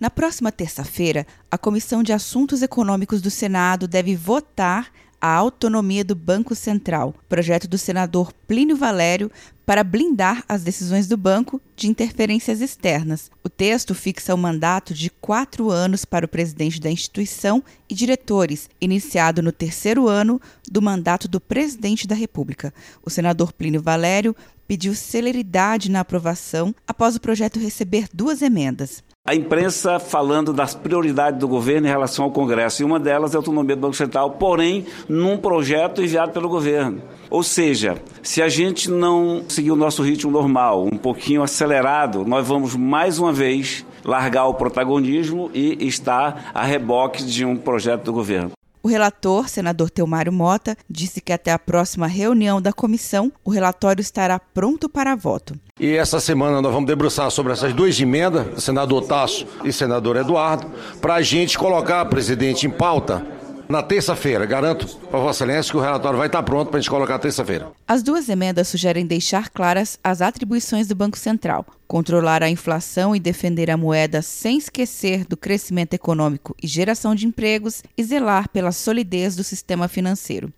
Na próxima terça-feira, a Comissão de Assuntos Econômicos do Senado deve votar a autonomia do Banco Central, projeto do senador Plínio Valério para blindar as decisões do banco de interferências externas. O texto fixa o mandato de quatro anos para o presidente da instituição e diretores, iniciado no terceiro ano do mandato do presidente da República. O senador Plínio Valério pediu celeridade na aprovação após o projeto receber duas emendas a imprensa falando das prioridades do governo em relação ao Congresso, e uma delas é a autonomia do Banco Central, porém num projeto enviado pelo governo. Ou seja, se a gente não seguir o nosso ritmo normal, um pouquinho acelerado, nós vamos mais uma vez largar o protagonismo e estar a reboque de um projeto do governo. O relator, senador Telmário Mota, disse que até a próxima reunião da comissão o relatório estará pronto para voto. E essa semana nós vamos debruçar sobre essas duas emendas, senador Tasso e senador Eduardo, para a gente colocar, presidente, em pauta na terça-feira. Garanto para Vossa Excelência que o relatório vai estar pronto para a gente colocar terça-feira. As duas emendas sugerem deixar claras as atribuições do Banco Central, controlar a inflação e defender a moeda sem esquecer do crescimento econômico e geração de empregos e zelar pela solidez do sistema financeiro.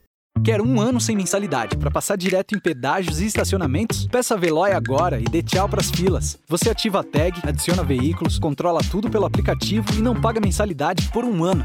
Quer um ano sem mensalidade para passar direto em pedágios e estacionamentos? Peça a Veloy agora e dê tchau pras filas. Você ativa a tag, adiciona veículos, controla tudo pelo aplicativo e não paga mensalidade por um ano.